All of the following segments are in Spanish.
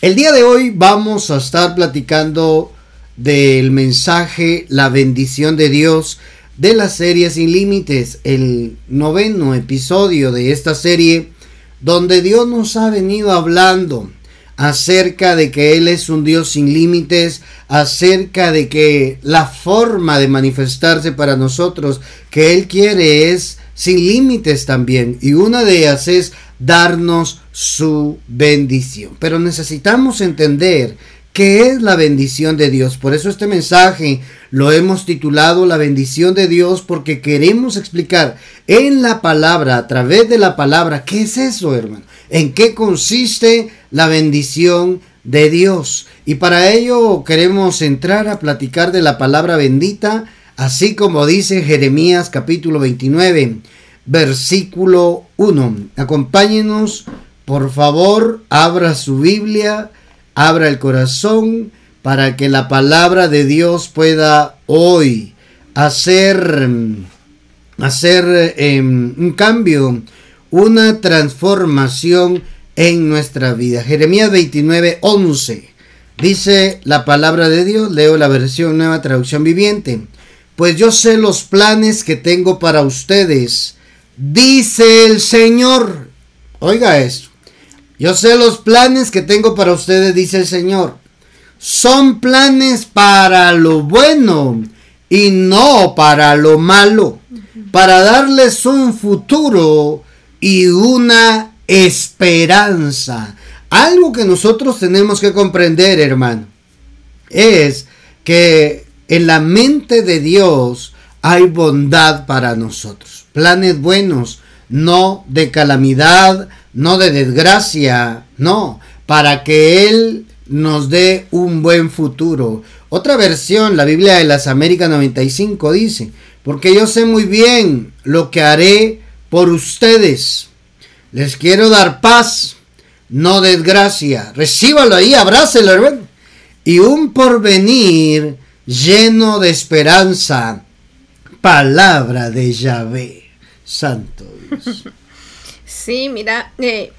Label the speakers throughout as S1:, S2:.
S1: El día de hoy vamos a estar platicando del mensaje La bendición de Dios de la serie Sin Límites, el noveno episodio de esta serie, donde Dios nos ha venido hablando acerca de que Él es un Dios sin límites, acerca de que la forma de manifestarse para nosotros que Él quiere es sin límites también. Y una de ellas es darnos su bendición. Pero necesitamos entender qué es la bendición de Dios. Por eso este mensaje lo hemos titulado La bendición de Dios porque queremos explicar en la palabra, a través de la palabra, qué es eso, hermano. En qué consiste la bendición de Dios. Y para ello queremos entrar a platicar de la palabra bendita, así como dice Jeremías capítulo 29 versículo 1. Acompáñenos, por favor, abra su Biblia, abra el corazón para que la palabra de Dios pueda hoy hacer, hacer em, un cambio, una transformación en nuestra vida. Jeremías 29, 11. Dice la palabra de Dios, leo la versión nueva traducción viviente. Pues yo sé los planes que tengo para ustedes dice el Señor. Oiga esto. Yo sé los planes que tengo para ustedes, dice el Señor. Son planes para lo bueno y no para lo malo. Para darles un futuro y una esperanza. Algo que nosotros tenemos que comprender, hermano, es que en la mente de Dios hay bondad para nosotros. Planes buenos, no de calamidad, no de desgracia, no, para que Él nos dé un buen futuro. Otra versión, la Biblia de las Américas 95 dice, porque yo sé muy bien lo que haré por ustedes. Les quiero dar paz, no desgracia. Recíbalo ahí, abrácelo, hermano. Y un porvenir lleno de esperanza palabra de Yahvé. Santo Dios.
S2: Sí, mira, eh,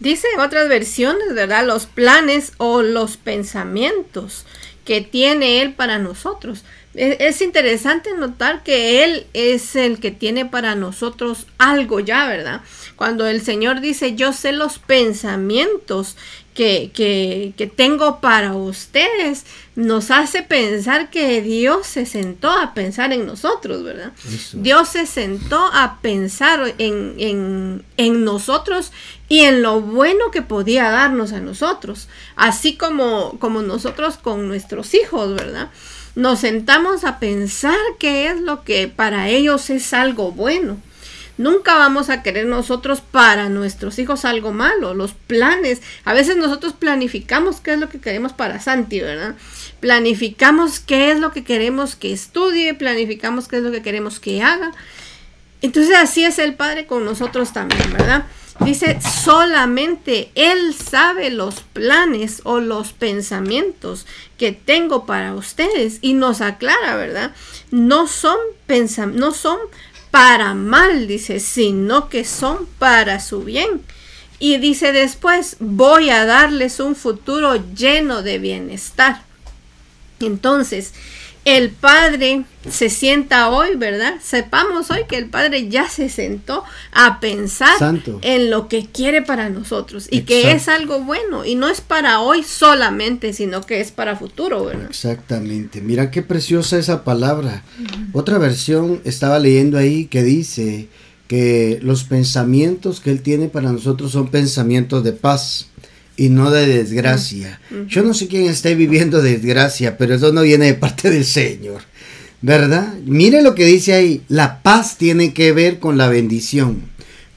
S2: dice en otras versiones, ¿verdad? Los planes o los pensamientos que tiene Él para nosotros. Es, es, interesante notar que Él es el que tiene para nosotros algo ya, ¿verdad? Cuando el Señor dice, yo sé los pensamientos que, tengo para ustedes nos hace pensar que Dios se sentó a pensar en nosotros, ¿verdad? Dios se sentó a pensar en, en, nosotros y en lo bueno que podía darnos a nosotros, así como, como nosotros con nuestros hijos, ¿verdad? Nos sentamos a pensar qué es lo que para ellos es algo bueno. Nunca vamos a querer nosotros para nuestros hijos algo malo, los planes. A veces nosotros planificamos qué es lo que queremos para Santi, ¿verdad? Planificamos qué es lo que queremos que estudie, planificamos qué es lo que queremos que haga. Entonces así es el Padre con nosotros también, ¿verdad? Dice, solamente Él sabe los planes o los pensamientos que tengo para ustedes y nos aclara, ¿verdad? No son, no son para mal, dice, sino que son para su bien. Y dice después, voy a darles un futuro lleno de bienestar. Entonces, el Padre se sienta hoy, ¿verdad? Sepamos hoy que el Padre ya se sentó a pensar en lo que quiere para nosotros y que es algo bueno y no es para hoy solamente, sino que es para futuro, ¿verdad?
S1: Exactamente. Mira qué preciosa esa palabra. Otra versión estaba leyendo ahí que dice que los pensamientos que Él tiene para nosotros son pensamientos de paz y no de desgracia. Yo no sé quién esté viviendo desgracia, pero eso no viene de parte del Señor. ¿Verdad? Mire lo que dice ahí. La paz tiene que ver con la bendición.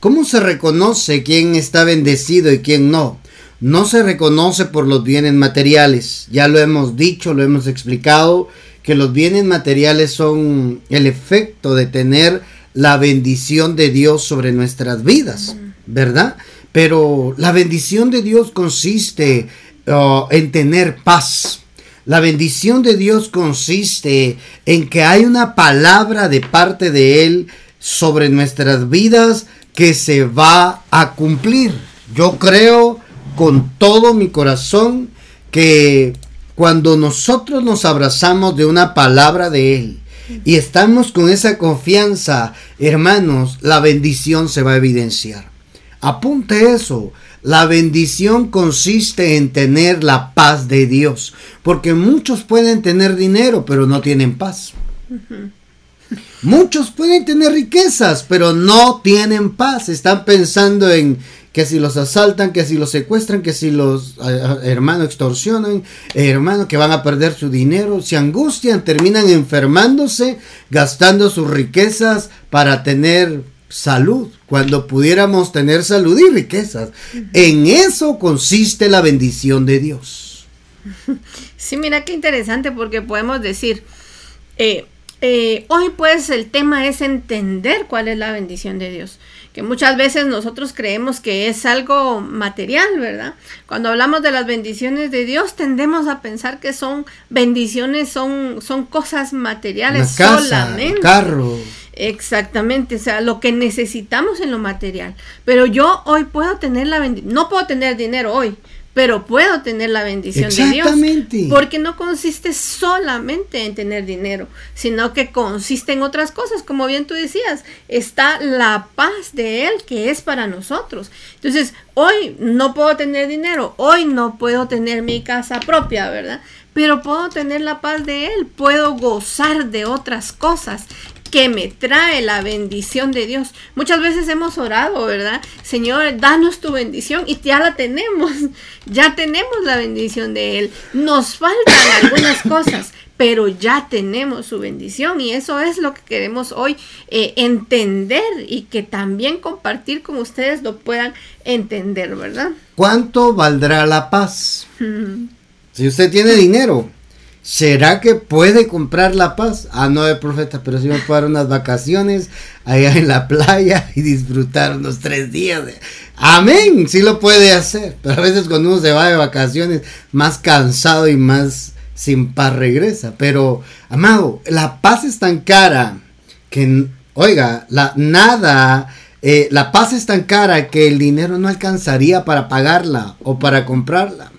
S1: ¿Cómo se reconoce quién está bendecido y quién no? No se reconoce por los bienes materiales. Ya lo hemos dicho, lo hemos explicado, que los bienes materiales son el efecto de tener la bendición de Dios sobre nuestras vidas, ¿verdad? Pero la bendición de Dios consiste uh, en tener paz. La bendición de Dios consiste en que hay una palabra de parte de Él sobre nuestras vidas que se va a cumplir. Yo creo con todo mi corazón que cuando nosotros nos abrazamos de una palabra de Él y estamos con esa confianza, hermanos, la bendición se va a evidenciar. Apunte eso. La bendición consiste en tener la paz de Dios, porque muchos pueden tener dinero, pero no tienen paz. Muchos pueden tener riquezas, pero no tienen paz. Están pensando en que si los asaltan, que si los secuestran, que si los hermanos extorsionan, hermanos que van a perder su dinero, se angustian, terminan enfermándose, gastando sus riquezas para tener salud, cuando pudiéramos tener salud y riquezas. En eso consiste la bendición de Dios.
S2: Sí, mira qué interesante porque podemos decir, eh, eh, hoy pues el tema es entender cuál es la bendición de Dios, que muchas veces nosotros creemos que es algo material, ¿verdad? Cuando hablamos de las bendiciones de Dios tendemos a pensar que son bendiciones, son, son cosas materiales solamente.
S1: carro.
S2: Exactamente, o sea, lo que necesitamos en lo material. Pero yo hoy puedo tener la bendición, no puedo tener dinero hoy, pero puedo tener la bendición de Dios. Porque no consiste solamente en tener dinero, sino que consiste en otras cosas, como bien tú decías, está la paz de Él que es para nosotros. Entonces, hoy no puedo tener dinero, hoy no puedo tener mi casa propia, ¿verdad? Pero puedo tener la paz de Él, puedo gozar de otras cosas que me trae la bendición de Dios. Muchas veces hemos orado, ¿verdad? Señor, danos tu bendición y ya la tenemos. Ya tenemos la bendición de Él. Nos faltan algunas cosas, pero ya tenemos su bendición y eso es lo que queremos hoy eh, entender y que también compartir con ustedes lo puedan entender, ¿verdad?
S1: ¿Cuánto valdrá la paz? si usted tiene dinero, ¿Será que puede comprar la paz? Ah, no, de profeta, pero sí me puedo dar unas vacaciones allá en la playa y disfrutar unos tres días. Amén, sí lo puede hacer. Pero a veces cuando uno se va de vacaciones, más cansado y más sin paz regresa. Pero, amado, la paz es tan cara que, oiga, la nada, eh, la paz es tan cara que el dinero no alcanzaría para pagarla o para comprarla.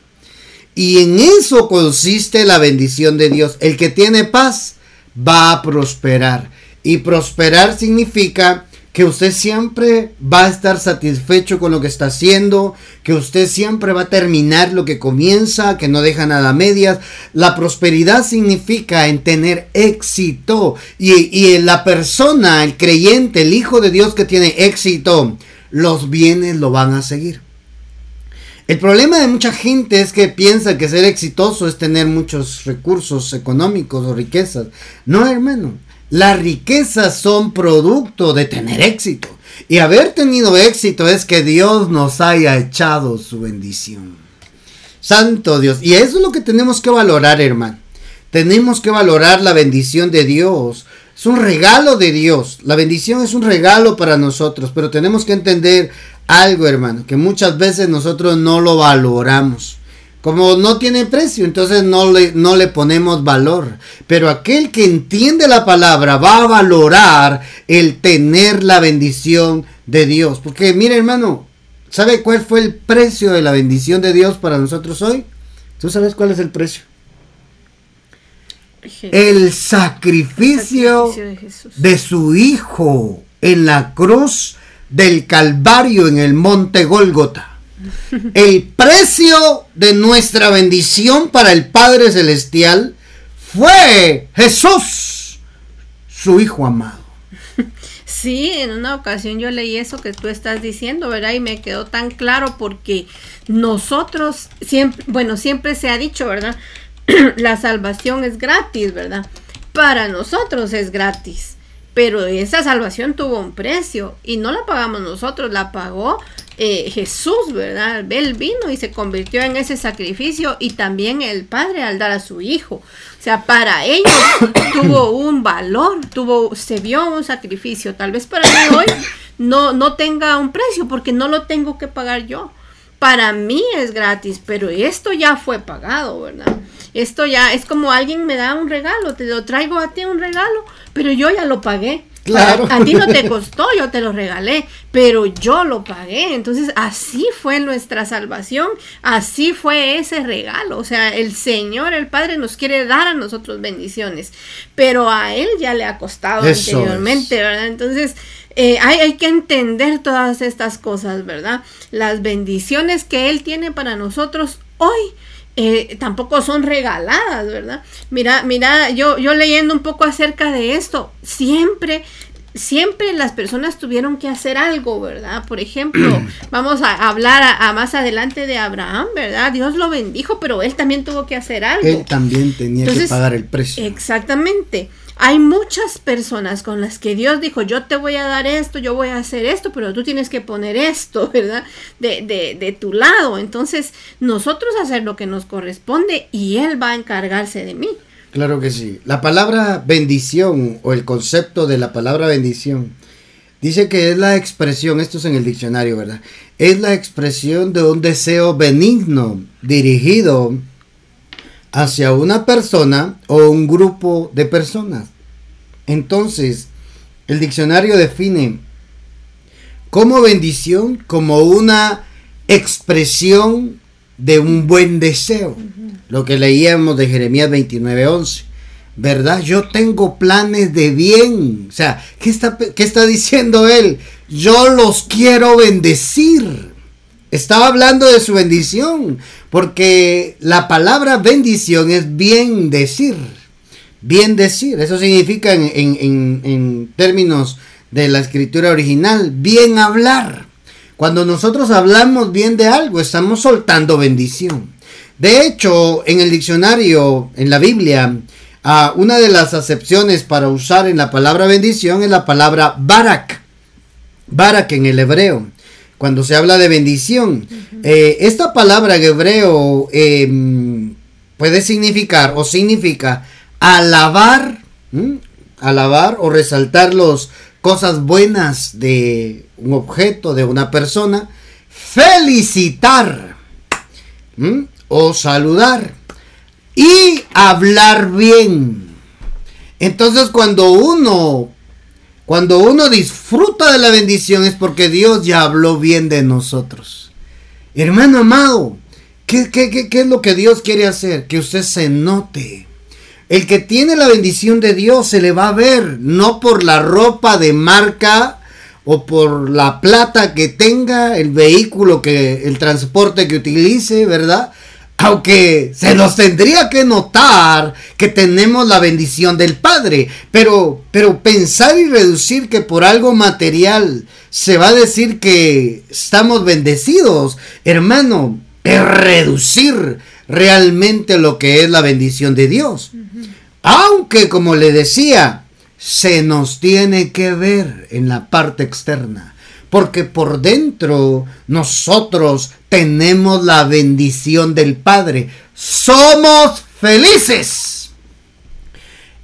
S1: Y en eso consiste la bendición de Dios. El que tiene paz va a prosperar. Y prosperar significa que usted siempre va a estar satisfecho con lo que está haciendo, que usted siempre va a terminar lo que comienza, que no deja nada a medias. La prosperidad significa en tener éxito. Y, y la persona, el creyente, el Hijo de Dios que tiene éxito, los bienes lo van a seguir. El problema de mucha gente es que piensa que ser exitoso es tener muchos recursos económicos o riquezas. No, hermano. Las riquezas son producto de tener éxito. Y haber tenido éxito es que Dios nos haya echado su bendición. Santo Dios. Y eso es lo que tenemos que valorar, hermano. Tenemos que valorar la bendición de Dios. Es un regalo de Dios. La bendición es un regalo para nosotros, pero tenemos que entender algo, hermano, que muchas veces nosotros no lo valoramos. Como no tiene precio, entonces no le, no le ponemos valor. Pero aquel que entiende la palabra va a valorar el tener la bendición de Dios. Porque mire hermano, ¿sabe cuál fue el precio de la bendición de Dios para nosotros hoy? ¿Tú sabes cuál es el precio? El sacrificio, de su Hijo en la cruz del Calvario en el monte Gólgota. El precio de nuestra bendición para el Padre Celestial fue Jesús, su Hijo amado.
S2: Sí, en una ocasión yo leí eso que tú estás diciendo, ¿verdad? Y me quedó tan claro porque nosotros siempre, bueno, siempre se ha dicho, ¿verdad? La salvación es gratis, ¿verdad? Para nosotros es gratis. Pero esa salvación tuvo un precio y no la pagamos nosotros, la pagó eh, Jesús, ¿verdad? Él vino y se convirtió en ese sacrificio y también el Padre al dar a su Hijo. O sea, para ellos tuvo un valor, tuvo, se vio un sacrificio. Tal vez para mí hoy no, no tenga un precio porque no lo tengo que pagar yo. Para mí es gratis, pero esto ya fue pagado, ¿verdad? Esto ya es como alguien me da un regalo, te lo traigo a ti un regalo, pero yo ya lo pagué. Claro. A, ti no te costó, yo te lo regalé, pero yo lo pagué. Entonces, así fue nuestra salvación, así fue ese regalo. O sea, el Señor, el Padre, nos quiere dar a nosotros bendiciones, pero a Él ya le ha costado anteriormente, ¿verdad? Entonces, eh, hay, hay, que entender todas estas cosas, ¿verdad? Las bendiciones que Él tiene para nosotros hoy eh, tampoco son regaladas, ¿verdad? Mira, mira, yo, yo leyendo un poco acerca de esto, siempre, siempre las personas tuvieron que hacer algo, ¿verdad? Por ejemplo, vamos a hablar a, más adelante de Abraham, ¿verdad? Dios lo bendijo, pero él también tuvo que hacer algo.
S1: Él también tenía que pagar el precio.
S2: Exactamente. Hay muchas personas con las que Dios dijo, yo te voy a dar esto, yo voy a hacer esto, pero tú tienes que poner esto, ¿verdad? De, de, de tu lado. Entonces, nosotros hacer lo que nos corresponde y Él va a encargarse de mí.
S1: Claro que sí. La palabra bendición o el concepto de la palabra bendición dice que es la expresión, esto es en el diccionario, ¿verdad? Es la expresión de un deseo benigno dirigido hacia una persona o un grupo de personas. Entonces, el diccionario define como bendición como una expresión de un buen deseo. Lo que leíamos de Jeremías 29:11. ¿Verdad? Yo tengo planes de bien. O sea, ¿qué está, ¿qué está diciendo él? Yo los quiero bendecir. Estaba hablando de su bendición, porque la palabra bendición es bien decir. Bien decir, eso significa en, términos de la escritura original, bien hablar. Cuando nosotros hablamos bien de algo, estamos soltando bendición. De hecho, en el diccionario, en la Biblia, una de las acepciones para usar en la palabra bendición es la palabra barak. Barak en el hebreo cuando se habla de bendición. Eh, esta palabra en hebreo em, puede significar o significa alabar, alabar o resaltar las cosas buenas de un objeto, de una persona, felicitar o saludar. Y hablar bien. Entonces cuando uno cuando uno disfruta de la bendición es porque Dios ya habló bien de nosotros. Hermano amado, ¿qué, qué, es lo que Dios quiere hacer? Que usted se note. El que tiene la bendición de Dios se le va a ver, no por la ropa de marca o por la plata que tenga, el vehículo que, el transporte que utilice, ¿verdad? Aunque se nos tendría que notar que tenemos la bendición del Padre, pero, pero pensar y reducir que por algo material se va a decir que estamos bendecidos, hermano, es reducir realmente lo que es la bendición de Dios. Aunque, como le decía, se nos tiene que ver en la parte externa porque por dentro nosotros tenemos la bendición del Padre. Somos felices.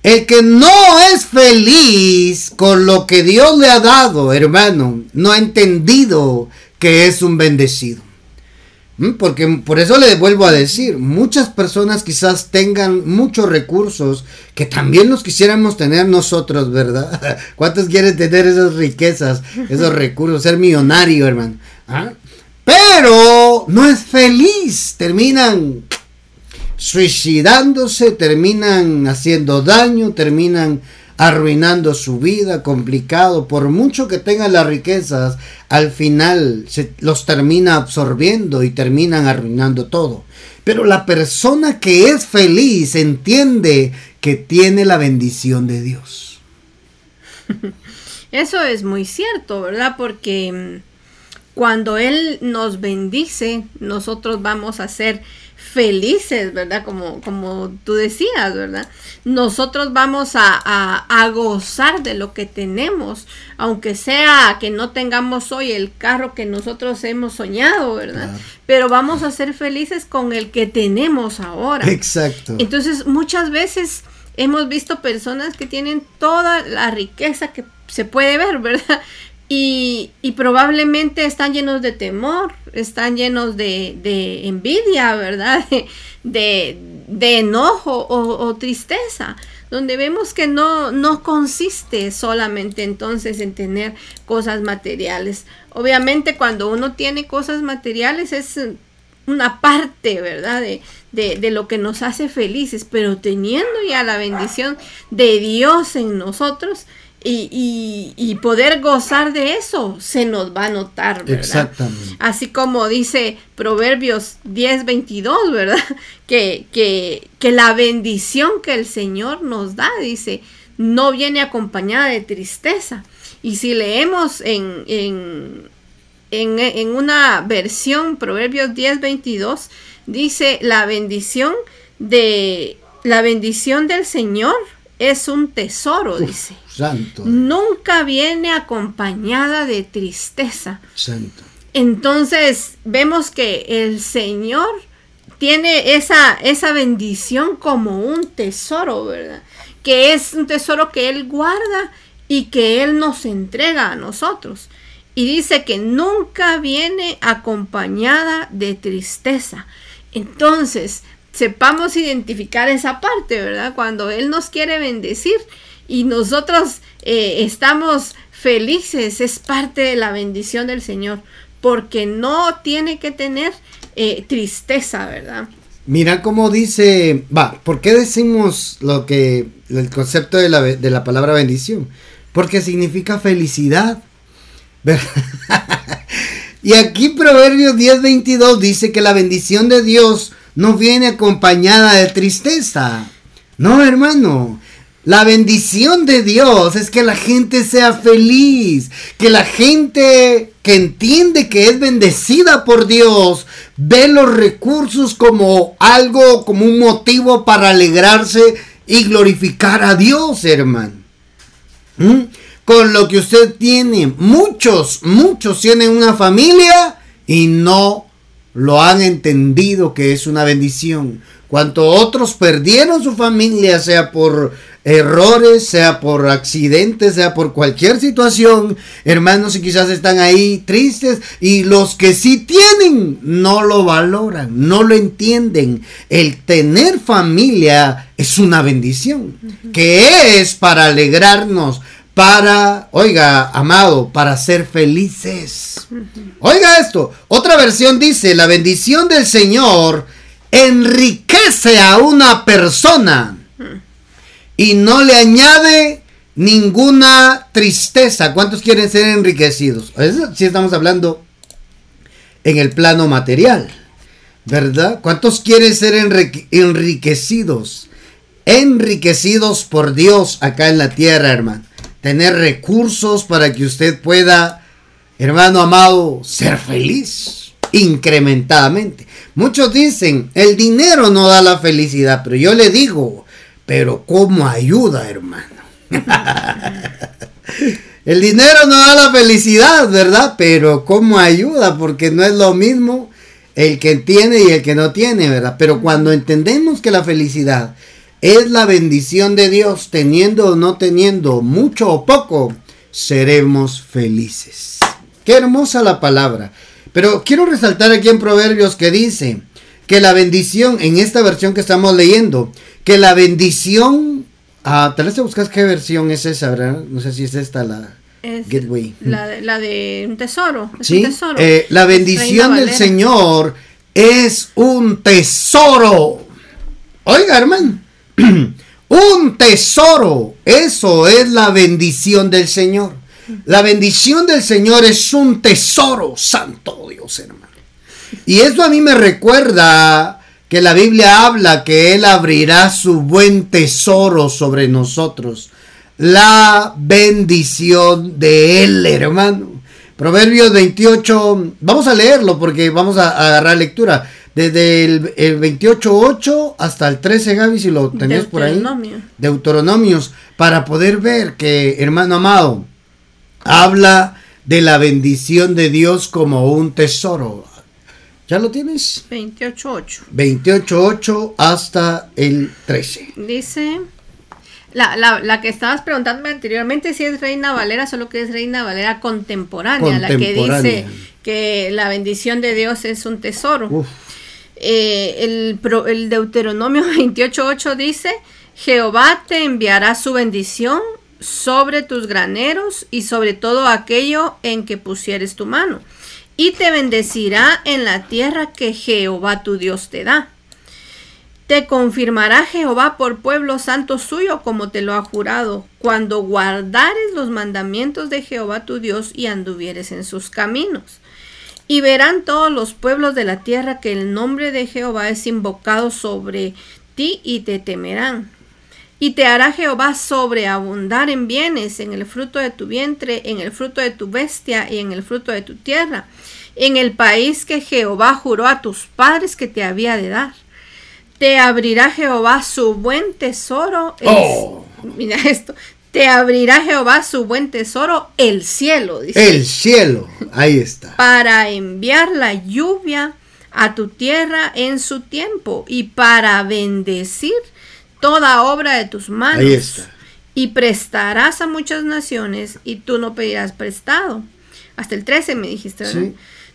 S1: El que no es feliz con lo que Dios le ha dado, hermano, no ha entendido que es un bendecido. Mm, porque por eso le vuelvo a decir, muchas personas quizás tengan muchos recursos que también los quisiéramos tener nosotros, ¿verdad? ¿Cuántos quieren tener esas riquezas, esos recursos, ser millonario, hermano? ¿Ah? Pero no es feliz, terminan suicidándose, terminan haciendo daño, terminan arruinando su vida, complicado, por mucho que tengan las riquezas, al final se los termina absorbiendo y terminan arruinando todo. Pero la persona que es feliz entiende que tiene la bendición de Dios.
S2: Eso es muy cierto, ¿verdad? Porque mm, cuando Él nos bendice, nosotros vamos a ser felices, ¿verdad? Como, como tú decías, ¿verdad? Nosotros vamos a, gozar de lo que tenemos, aunque sea que no tengamos hoy el carro que nosotros hemos soñado, ¿verdad? Pero vamos a ser felices con el que tenemos ahora.
S1: Exacto.
S2: Entonces, muchas veces hemos visto personas que tienen toda la riqueza que se puede ver, ¿verdad? Y, probablemente están llenos de temor, están llenos de, envidia, ¿verdad? De, enojo o, tristeza. donde vemos que no, no consiste solamente entonces en tener cosas materiales. Obviamente cuando uno tiene cosas materiales es una parte, ¿verdad? De, de, lo que nos hace felices, pero teniendo ya la bendición de Dios en nosotros, y, y, poder gozar de eso se nos va a notar, ¿verdad? Exactamente. Así como dice Proverbios 10, 22, ¿verdad? Que, que, que la bendición que el Señor nos da, dice, no viene acompañada de tristeza. Y si leemos en, en, en, en una versión, Proverbios 10, 22, dice la bendición de la bendición del Señor es un tesoro, dice. Santo. Nunca viene acompañada de tristeza. Santo. Entonces vemos que el Señor tiene esa, esa bendición como un tesoro, ¿verdad? Que es un tesoro que Él guarda y que Él nos entrega a nosotros. Y dice que nunca viene acompañada de tristeza. Entonces, sepamos identificar esa parte, ¿verdad? Cuando Él nos quiere bendecir y nosotros eh, estamos felices, es parte de la bendición del Señor, porque no tiene que tener eh, tristeza, ¿verdad?
S1: Mira cómo dice, va, ¿por qué decimos lo que, el concepto de la, de la palabra bendición? Porque significa felicidad. y aquí Proverbios 10:22 dice que la bendición de Dios no viene acompañada de tristeza. No, hermano. La bendición de Dios es que la gente sea feliz, que la gente que entiende que es bendecida por Dios ve los recursos como algo, como un motivo para alegrarse y glorificar a Dios, hermano. ¿Mm? Con lo que usted tiene, muchos, muchos tienen una familia y no lo han entendido que es una bendición. Cuanto otros perdieron su familia, sea por errores, sea por accidentes, sea por cualquier situación, hermanos, y quizás están ahí tristes, y los que sí tienen no lo valoran, no lo entienden. El tener familia es una bendición, que es para alegrarnos, para, oiga, amado, para ser felices. Oiga esto, otra versión dice, la bendición del Señor enriquece a una persona y no le añade ninguna tristeza. ¿Cuántos quieren ser enriquecidos? Si estamos hablando en el plano material, ¿verdad? ¿Cuántos quieren ser enriquecidos? Enriquecidos por Dios acá en la tierra, hermano tener recursos para que usted pueda, hermano amado, ser feliz incrementadamente. Muchos dicen, el dinero no da la felicidad, pero yo le digo, pero ¿cómo ayuda, hermano? el dinero no da la felicidad, ¿verdad? Pero ¿cómo ayuda? Porque no es lo mismo el que tiene y el que no tiene, ¿verdad? Pero cuando entendemos que la felicidad es la bendición de Dios, teniendo o no teniendo, mucho o poco, seremos felices. Qué hermosa la palabra. Pero quiero resaltar aquí en Proverbios que dice que la bendición, en esta versión que estamos leyendo, que la bendición, ah, tal vez te buscas qué versión es esa, ¿verdad? No sé si es esta la...
S2: Gateway. La, de un tesoro.
S1: ¿Sí? Eh, la bendición del Señor es un tesoro. Oiga, hermano. un tesoro. Eso es la bendición del Señor. La bendición del Señor es un tesoro, santo Dios, hermano. Y eso a mí me recuerda que la Biblia habla que Él abrirá su buen tesoro sobre nosotros. La bendición de Él, hermano. Proverbios 28, vamos a leerlo porque vamos a agarrar lectura. Desde el, el 28.8 hasta el 13, Gaby, si lo tenés por ahí. Deuteronomios. Para poder ver que, hermano amado, habla de la bendición de Dios como un tesoro. ¿Ya lo tienes?
S2: 28.8.
S1: 28.8 hasta el 13.
S2: Dice... La, la, la, que estabas preguntándome anteriormente si es Reina Valera, solo que es Reina Valera contemporánea, la que dice que la bendición de Dios es un tesoro. Eh, el, el Deuteronomio 28.8 dice, Jehová te enviará su bendición sobre tus graneros y sobre todo aquello en que pusieres tu mano, y te bendecirá en la tierra que Jehová tu Dios te da. Te confirmará Jehová por pueblo santo suyo como te lo ha jurado, cuando guardares los mandamientos de Jehová tu Dios y anduvieres en sus caminos. Y verán todos los pueblos de la tierra que el nombre de Jehová es invocado sobre ti y te temerán. Y te hará Jehová sobreabundar en bienes, en el fruto de tu vientre, en el fruto de tu bestia y en el fruto de tu tierra, en el país que Jehová juró a tus padres que te había de dar te abrirá Jehová su buen tesoro.
S1: Oh.
S2: Mira esto. Te abrirá Jehová su buen tesoro, el cielo.
S1: Dice, el cielo, ahí está.
S2: Para enviar la lluvia a tu tierra en su tiempo y para bendecir toda obra de tus manos.
S1: Ahí está.
S2: Y prestarás a muchas naciones y tú no pedirás prestado. Hasta el 13 me dijiste, ¿verdad?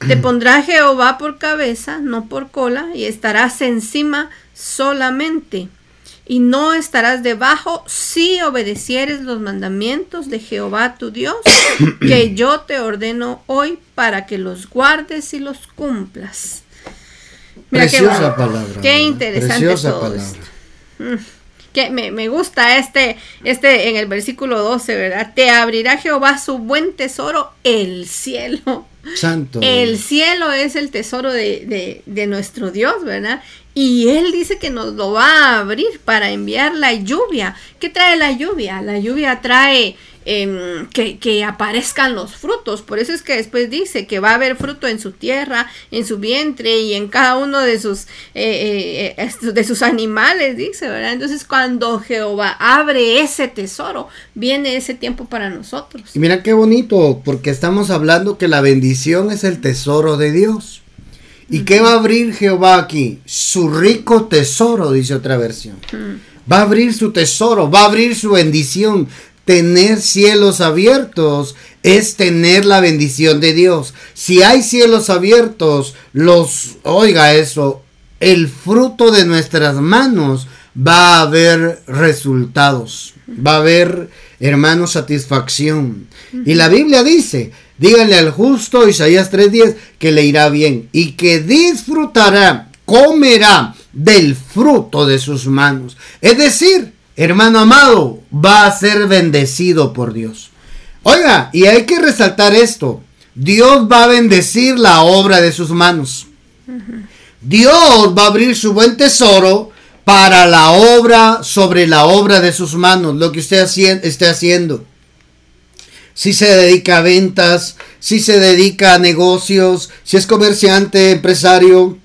S2: Te pondrá Jehová por cabeza, no por cola, y estarás encima solamente, y no estarás debajo si obedecieres los mandamientos de Jehová tu Dios, que yo te ordeno hoy para que los guardes y los cumplas.
S1: Preciosa qué, palabra.
S2: Qué interesante todo Esto. Que me, me, gusta este, este en el versículo 12, ¿verdad? Te abrirá Jehová su buen tesoro, el cielo.
S1: Santo.
S2: El cielo es el tesoro de, de, de nuestro Dios, ¿verdad? Y Él dice que nos lo va a abrir para enviar la lluvia. ¿Qué trae la lluvia? La lluvia trae em, que, aparezcan los frutos. Por eso es que después dice que va a haber fruto en su tierra, en su vientre y en cada uno de sus, eh, eh, eh, de sus animales, dice, ¿verdad? Entonces cuando Jehová abre ese tesoro, viene ese tiempo para nosotros.
S1: Y mira qué bonito, porque estamos hablando que la bendición es el tesoro de Dios. ¿Y qué va a abrir Jehová aquí? Su rico tesoro, dice otra versión. Va a abrir su tesoro, va a abrir su bendición. Tener cielos abiertos es tener la bendición de Dios. Si hay cielos abiertos, los, oiga eso, el fruto de nuestras manos va a haber resultados, va a haber, hermanos, satisfacción. Y la Biblia dice, Díganle al justo, Isaías 3:10, que le irá bien y que disfrutará, comerá del fruto de sus manos. Es decir, hermano amado, va a ser bendecido por Dios. Oiga, y hay que resaltar esto. Dios va a bendecir la obra de sus manos. Dios va a abrir su buen tesoro para la obra sobre la obra de sus manos, lo que usted esté haciendo si se dedica a ventas, si se dedica a negocios, si es comerciante, empresario,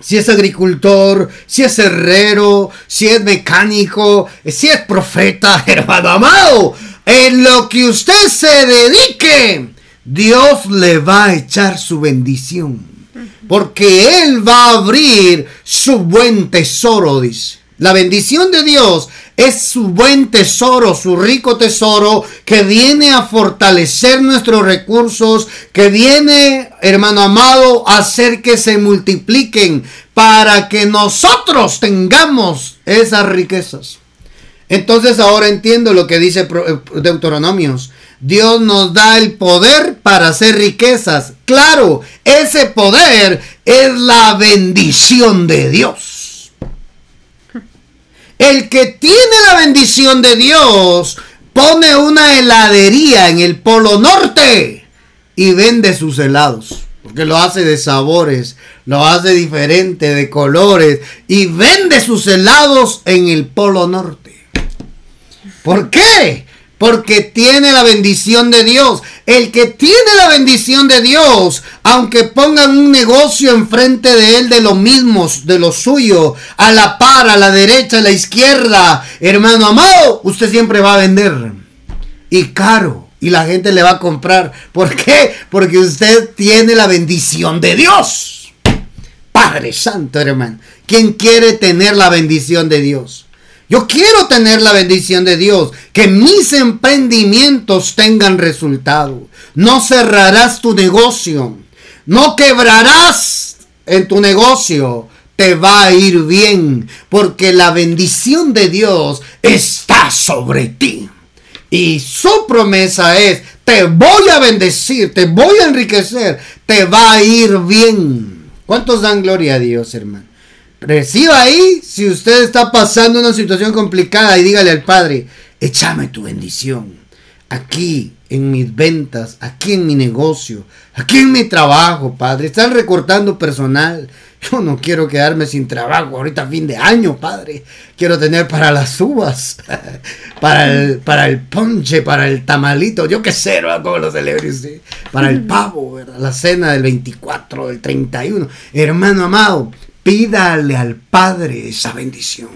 S1: si es agricultor, si es herrero, si es mecánico, si es profeta, hermano amado, en lo que usted se dedique, Dios le va a echar su bendición. Porque Él va a abrir su buen tesoro, dice. La bendición de Dios es su buen tesoro, su rico tesoro que viene a fortalecer nuestros recursos, que viene, hermano amado, a hacer que se multipliquen para que nosotros tengamos esas riquezas. Entonces ahora entiendo lo que dice eh, Deuteronomios. Dios nos da el poder para hacer riquezas. Claro, ese poder es la bendición de Dios. El que tiene la bendición de Dios pone una heladería en el Polo Norte y vende sus helados. Porque lo hace de sabores, lo hace diferente, de colores. Y vende sus helados en el Polo Norte. ¿Por qué? Porque tiene la bendición de Dios. El que tiene la bendición de Dios, aunque pongan un negocio enfrente de él de lo mismo, de lo suyo, a la par, a la derecha, a la izquierda, hermano amado, usted siempre va a vender. Y caro. Y la gente le va a comprar. ¿Por qué? Porque usted tiene la bendición de Dios. Padre Santo, hermano. ¿Quién quiere tener la bendición de Dios? Yo quiero tener la bendición de Dios, que mis emprendimientos tengan resultado. No cerrarás tu negocio, no quebrarás en tu negocio, te va a ir bien, porque la bendición de Dios está sobre ti. Y su promesa es, te voy a bendecir, te voy a enriquecer, te va a ir bien. ¿Cuántos dan gloria a Dios, hermano? Reciba ahí si usted está pasando una situación complicada y dígale al Padre, échame tu bendición. Aquí en mis ventas, aquí en mi negocio, aquí en mi trabajo, Padre. Están recortando personal. Yo no quiero quedarme sin trabajo ahorita fin de año, Padre. Quiero tener para las uvas, para el, para el ponche, para el tamalito, yo qué sé, ¿no? ¿Cómo lo celebro Para el pavo, ¿verdad? La cena del 24, del 31. Hermano amado, pídale al Padre esa bendición.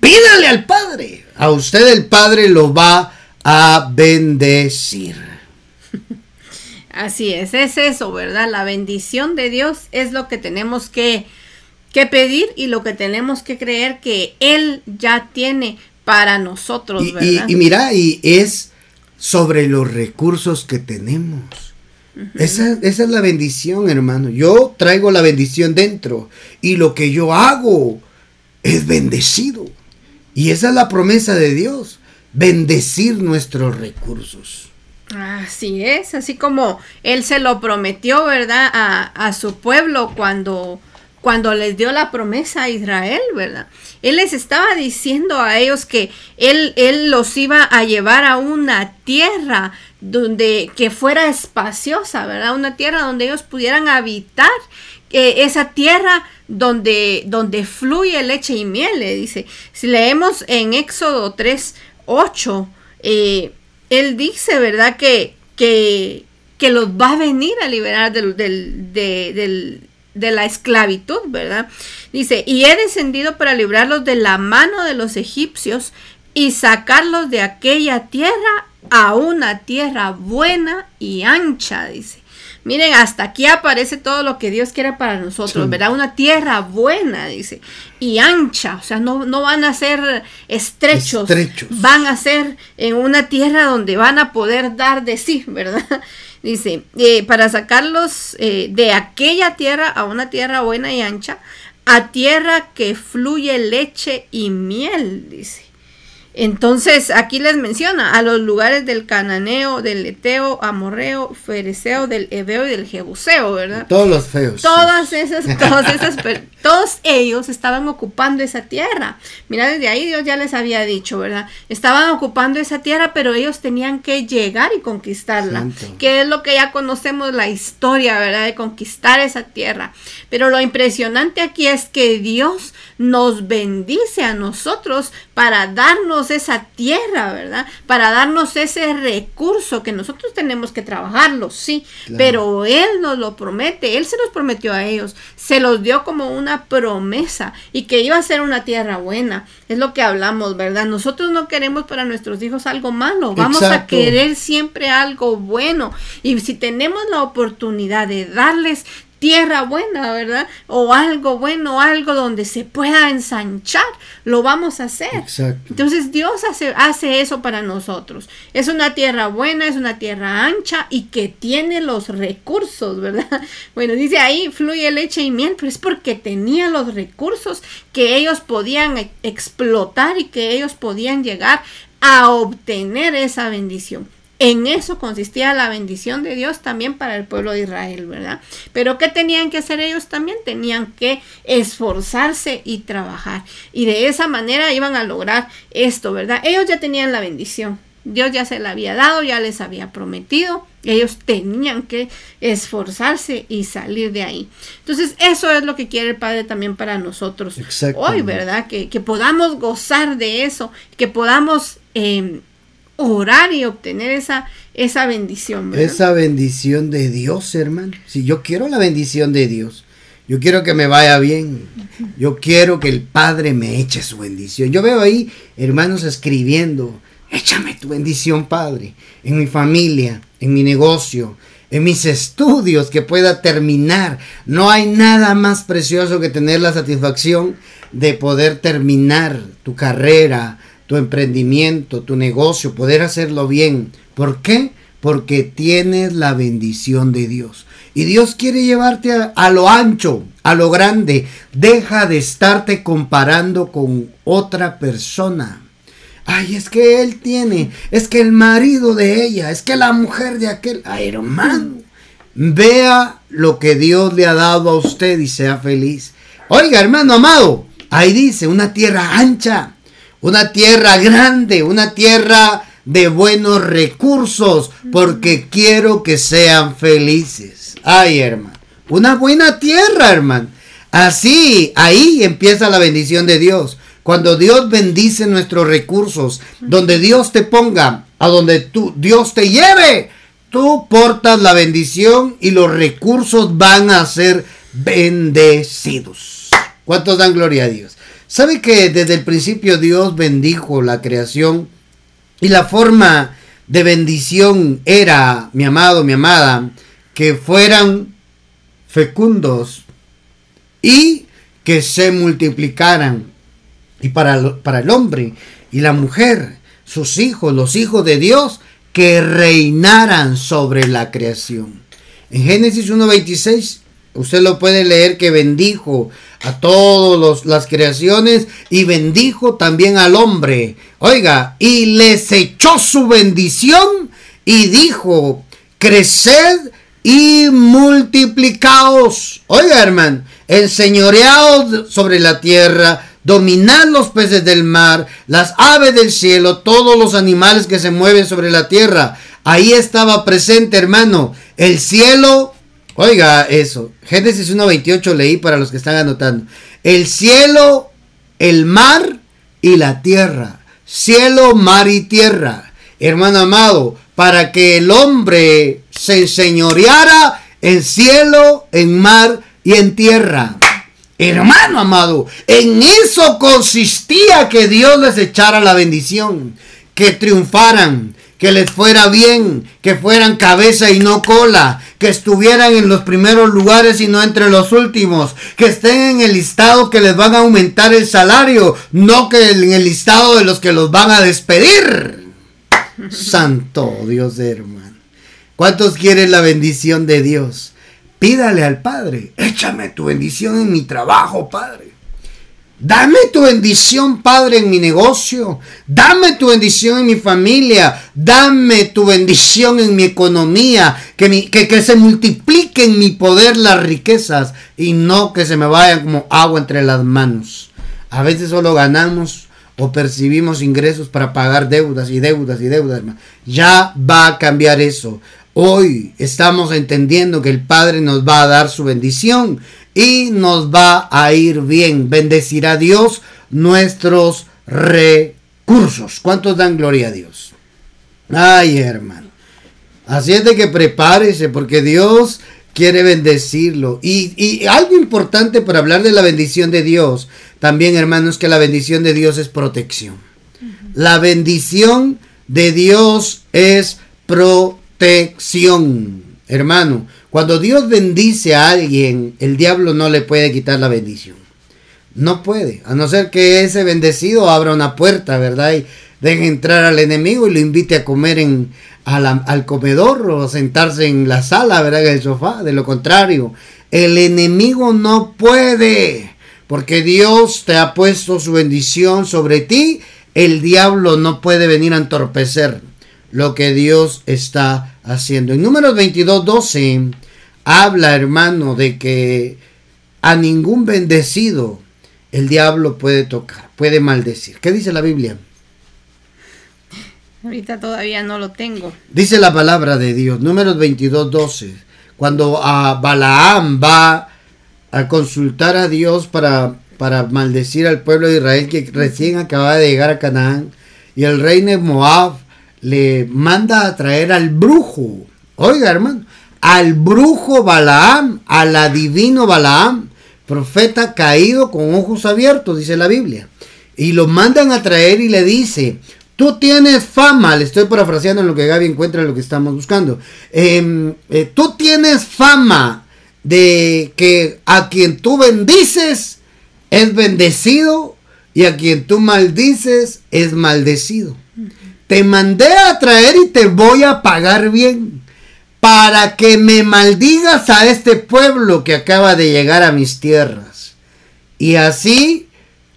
S1: Pídale al Padre. A usted el Padre lo va a bendecir.
S2: Así es, es eso, ¿verdad? La bendición de Dios es lo que tenemos que, que pedir y lo que tenemos que creer que Él ya tiene para nosotros,
S1: ¿verdad? Y, mira, y es sobre los recursos que tenemos. Esa, esa, es la bendición, hermano. Yo traigo la bendición dentro y lo que yo hago es bendecido. Y esa es la promesa de Dios bendecir nuestros recursos.
S2: Así es, así como él se lo prometió, ¿verdad? A, su pueblo cuando, cuando les dio la promesa a Israel, ¿verdad? Él les estaba diciendo a ellos que él, él los iba a llevar a una tierra donde que fuera espaciosa, ¿verdad? Una tierra donde ellos pudieran habitar, eh, esa tierra donde, donde fluye leche y miel, le dice. Si leemos en Éxodo 3, 8, eh, él dice, ¿verdad? Que, que, que, los va a venir a liberar del, de la esclavitud, ¿verdad? Dice, y he descendido para librarlos de la mano de los egipcios y sacarlos de aquella tierra a una tierra buena y ancha, dice. Miren, hasta aquí aparece todo lo que Dios quiere para nosotros, ¿verdad? Una tierra buena, dice, y ancha, o sea, no, no van a ser estrechos, van a ser en una tierra donde van a poder dar de sí, ¿verdad? Dice, eh, para sacarlos eh, de aquella tierra a una tierra buena y ancha, a tierra que fluye leche y miel, dice. Entonces, aquí les menciona a los lugares del cananeo, del eteo, amorreo, fereceo, del ebeo y del jebuseo, ¿verdad?
S1: Todos los feos.
S2: Todas esas, todas esas, todos ellos estaban ocupando esa tierra. Mira, desde ahí Dios ya les había dicho, ¿verdad? Estaban ocupando esa tierra, pero ellos tenían que llegar y conquistarla. Que es lo que ya conocemos la historia, ¿verdad? De conquistar esa tierra. Pero lo impresionante aquí es que Dios nos bendice a nosotros para darnos esa tierra, ¿verdad? Para darnos ese recurso que nosotros tenemos que trabajarlo, sí, pero Él nos lo promete, Él se los prometió a ellos, se los dio como una promesa y que iba a ser una tierra buena, es lo que hablamos, ¿verdad? Nosotros no queremos para nuestros hijos algo malo, vamos a querer siempre algo bueno. Y si tenemos la oportunidad de darles tierra buena, ¿verdad? O algo bueno, algo donde se pueda ensanchar, lo vamos a hacer. Exacto. Entonces Dios hace, hace eso para nosotros. Es una tierra buena, es una tierra ancha y que tiene los recursos, ¿verdad? Bueno, dice ahí fluye leche y miel, pero es porque tenía los recursos que ellos podían e-, explotar y que ellos podían llegar a obtener esa bendición. En eso consistía la bendición de Dios también para el pueblo de Israel, ¿verdad? Pero ¿qué tenían que hacer ellos también? Tenían que esforzarse y trabajar. Y de esa manera iban a lograr esto, ¿verdad? Ellos ya tenían la bendición. Dios ya se la había dado, ya les había prometido. Ellos tenían que esforzarse y salir de ahí. Entonces, eso es lo que quiere el Padre también para nosotros hoy, ¿verdad? Que, podamos gozar de eso, que podamos em, orar y obtener esa, esa bendición.
S1: Esa bendición de Dios, hermano. Si yo quiero la bendición de Dios, yo quiero que me vaya bien. Yo quiero que el Padre me eche su bendición. Yo veo ahí hermanos escribiendo, échame tu bendición, Padre, en mi familia, en mi negocio, en mis estudios, que pueda terminar. No hay nada más precioso que tener la satisfacción de poder terminar tu carrera, tu emprendimiento, tu negocio, poder hacerlo bien. ¿Por qué? Porque tienes la bendición de Dios. Y Dios quiere llevarte a, lo ancho, a lo grande. Deja de estarte comparando con otra persona. Ay, es que él tiene, es que el marido de ella, es que la mujer de aquel. Ay, hermano, vea lo que Dios le ha dado a usted y sea feliz. Oiga, hermano amado, ahí dice, una tierra ancha, una tierra grande, una tierra de buenos recursos, porque quiero que sean felices. Ay, hermano, una buena tierra, hermano. Así, ahí empieza la bendición de Dios. Cuando Dios bendice nuestros recursos, donde Dios te ponga, a donde tú, Dios te lleve, tú portas la bendición y los recursos van a ser bendecidos. ¿Cuántos dan gloria a Dios? ¿Sabe que desde el principio Dios bendijo la creación y la forma de bendición era, mi amado, mi amada, que fueran fecundos y que se multiplicaran. Y para, para el hombre y la mujer, sus hijos, los hijos de Dios, que reinaran sobre la creación. En Génesis 1.26 Usted lo puede leer que bendijo a todas las creaciones y bendijo también al hombre. Oiga, y les echó su bendición y dijo, creced y multiplicaos. Oiga, hermano, enseñoreaos sobre la tierra, dominad los peces del mar, las aves del cielo, todos los animales que se mueven sobre la tierra. Ahí estaba presente, hermano, el cielo Oiga eso. Génesis 1.28 leí para los que están anotando. El cielo, el mar y la tierra. Cielo, mar y tierra. Hermano amado, para que el hombre se enseñoreara en cielo, en mar y en tierra. Hermano amado, en eso consistía que Dios les echara la bendición, que triunfaran, que les fuera bien, que fueran cabeza y no cola, que estuvieran en los primeros lugares y no entre los últimos, que estén en el listado que les van a aumentar el salario, no que en el listado de los que los van a despedir. Santo Dios hermano. ¿Cuántos quieren la bendición de Dios? Pídale al Padre, échame tu bendición en mi trabajo, Padre. Dame tu bendición, Padre, en mi negocio. Dame tu bendición en mi familia. Dame tu bendición en mi economía. Que, que, se multipliquen en mi poder las riquezas y no que se me vayan como agua entre las manos. A veces solo ganamos o percibimos ingresos para pagar deudas y deudas y deudas. Ya va a cambiar eso. Hoy estamos entendiendo que el Padre nos va a dar su bendición y nos va a ir bien. Bendecirá Dios nuestros recursos. ¿Cuántos dan gloria a Dios? Ay, hermano. Así es de que prepárese porque Dios quiere bendecirlo. Y, algo importante para hablar de la bendición de Dios, también hermano, es que la bendición de Dios es protección. La bendición de Dios es protección. Hermano, cuando Dios bendice a alguien, el diablo no le puede quitar la bendición. No puede, a no ser que ese bendecido abra una puerta, ¿verdad? Y deje entrar al enemigo y lo invite a comer en, al comedor o a sentarse en la sala, ¿verdad? En el sofá. De lo contrario, el enemigo no puede, porque Dios te ha puesto su bendición sobre ti. El diablo no puede venir a entorpecer lo que Dios está haciendo. En números 22, 12 habla, hermano, de que a ningún bendecido el diablo puede tocar, puede maldecir. ¿Qué dice la Biblia?
S2: Ahorita todavía no lo tengo.
S1: Dice la palabra de Dios, números 22, 12. Cuando a Balaam va a consultar a Dios para, para maldecir al pueblo de Israel que recién acaba de llegar a Canaán, y el rey de Moab le manda a traer al brujo. Oiga, hermano, al brujo Balaam, al adivino Balaam, profeta caído con ojos abiertos, dice la Biblia. Y lo mandan a traer y le dice, tú tienes fama, le estoy parafraseando en lo que Gaby encuentra en lo que estamos buscando, em, eh, tú tienes fama de que a quien tú bendices es bendecido y a quien tú maldices es maldecido. Te mandé a traer y te voy a pagar bien para que me maldigas a este pueblo que acaba de llegar a mis tierras. Y así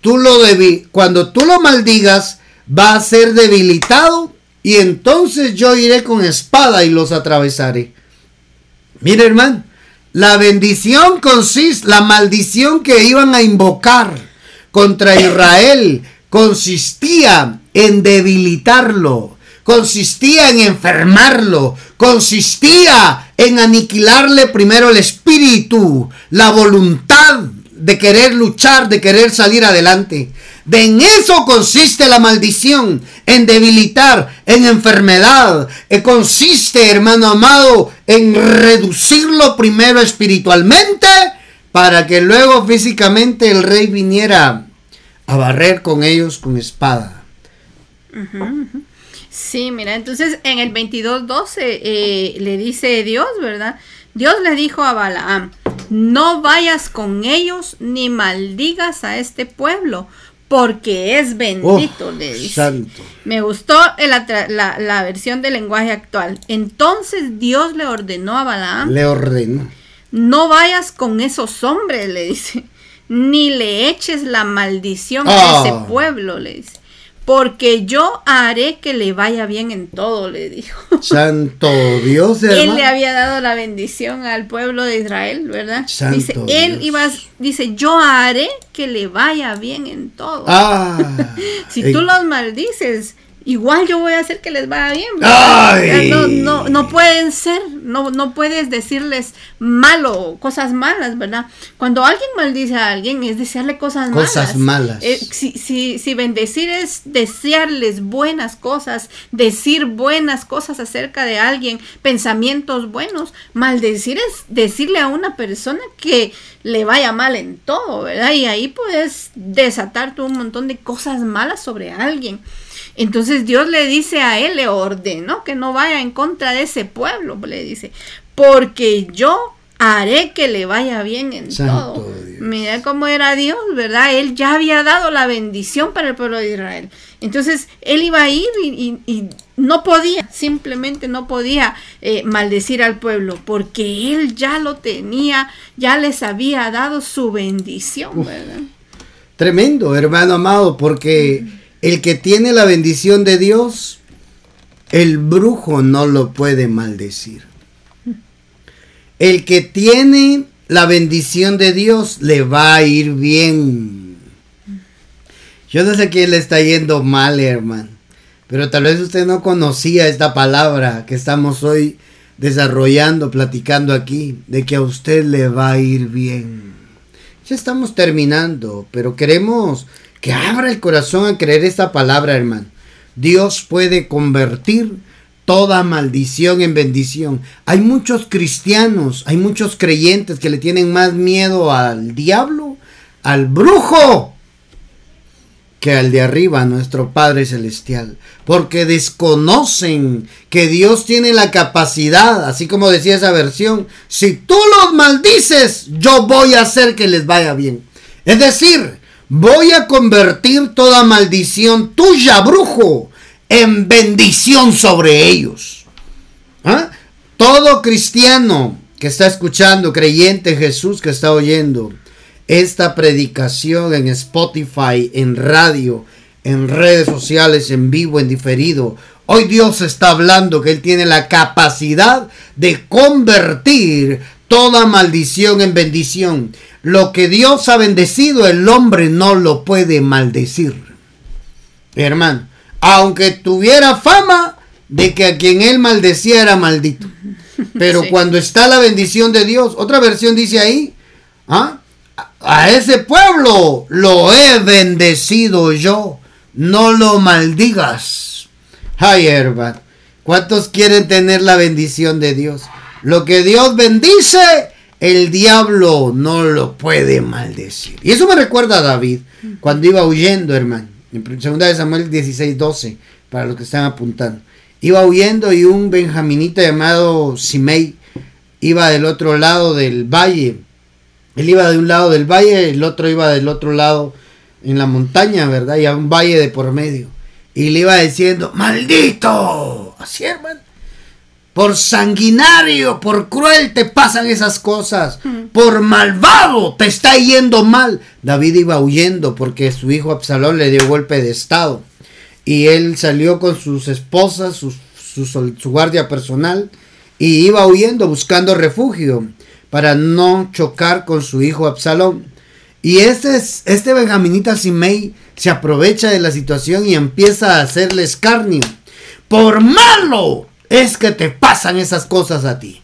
S1: tú lo debi cuando tú lo maldigas, va a ser debilitado y entonces yo iré con espada y los atravesaré. Mire, hermano, la bendición consiste, la maldición que iban a invocar contra Israel consistía en debilitarlo, consistía en enfermarlo, consistía en aniquilarle primero el espíritu, la voluntad de querer luchar, de querer salir adelante. De en eso consiste la maldición, en debilitar, en enfermedad. Eh, consiste, hermano amado, en reducirlo primero espiritualmente para que luego físicamente el rey viniera a barrer con ellos con espada.
S2: Sí, mira, entonces en el 22.12 eh, le dice Dios, ¿verdad? Dios le dijo a Balaam, no vayas con ellos ni maldigas a este pueblo, porque es bendito, le dice. Me gustó la, la, versión del lenguaje actual. Entonces Dios le ordenó a Balaam.
S1: Le ordenó.
S2: No vayas con esos hombres, le dice. Ni le eches la maldición a ese ah. pueblo, le dice porque yo haré que le vaya bien en todo, le dijo.
S1: Santo Dios,
S2: hermano. Él le había dado la bendición al pueblo de Israel, ¿verdad? Santo dice, él iba, dice, yo haré que le vaya bien en todo. Ah, si tú los maldices, igual yo voy a hacer que les vaya bien. No, no, no pueden ser, no, no puedes decirles malo, cosas malas, ¿verdad? Cuando alguien maldice a alguien es desearle cosas,
S1: malas. Cosas malas.
S2: Eh, si, si, si bendecir es desearles buenas cosas, decir buenas cosas acerca de alguien, pensamientos buenos, maldecir es decirle a una persona que le vaya mal en todo, ¿verdad? Y ahí puedes desatar un montón de cosas malas sobre alguien. Entonces Dios le dice a él, le ordenó que no vaya en contra de ese pueblo, le dice, porque yo haré que le vaya bien en todo. Mira cómo era Dios, ¿verdad? Él ya había dado la bendición para el pueblo de Israel. Entonces él iba a ir y, no podía, simplemente no podía eh, maldecir al pueblo, porque él ya lo tenía, ya les había dado su bendición, ¿verdad?
S1: Tremendo, hermano amado, porque el que tiene la bendición de Dios, el brujo no lo puede maldecir. El que tiene la bendición de Dios le va a ir bien. Yo no sé quién le está yendo mal, hermano. Pero tal vez usted no conocía esta palabra que estamos hoy desarrollando, platicando aquí, de que a usted le va a ir bien. Ya estamos terminando, pero queremos que abra el corazón a creer esta palabra, hermano. Dios puede convertir toda maldición en bendición. Hay muchos cristianos, hay muchos creyentes que le tienen más miedo al diablo, al brujo, que al de arriba, nuestro Padre Celestial. Porque desconocen que Dios tiene la capacidad, así como decía esa versión, si tú los maldices, yo voy a hacer que les vaya bien. Es decir, voy a convertir toda maldición tuya, brujo, en bendición sobre ellos. ¿Ah? Todo cristiano que está escuchando, creyente en Jesús que está oyendo esta predicación en Spotify, en radio, en redes sociales, en vivo, en diferido. Hoy Dios está hablando que Él tiene la capacidad de convertir toda maldición en bendición. Lo que Dios ha bendecido, el hombre no lo puede maldecir. Hermano, aunque tuviera fama de que a quien él maldecía era maldito. Pero cuando está la bendición de Dios, otra versión dice ahí, ¿ah? a ese pueblo lo he bendecido yo, no lo maldigas. Ay, hermano, ¿cuántos quieren tener la bendición de Dios? Lo que Dios bendice, el diablo no lo puede maldecir. Y eso me recuerda a David cuando iba huyendo, hermano. En segunda de Samuel 16, 12, para los que están apuntando. Iba huyendo y un benjaminita llamado Simei iba del otro lado del valle. Él iba de un lado del valle, el otro iba del otro lado en la montaña, ¿verdad? Y a un valle de por medio. Y le iba diciendo, maldito. Así, hermano por sanguinario, por cruel te pasan esas cosas, por malvado te está yendo mal. David iba huyendo porque su hijo Absalón le dio golpe de estado y él salió con sus esposas, su, su guardia personal y iba huyendo buscando refugio para no chocar con su hijo Absalón. Y este, este Benjaminita Simei se aprovecha de la situación y empieza a hacerle escarnio. Por malo es que te pasan esas cosas a ti.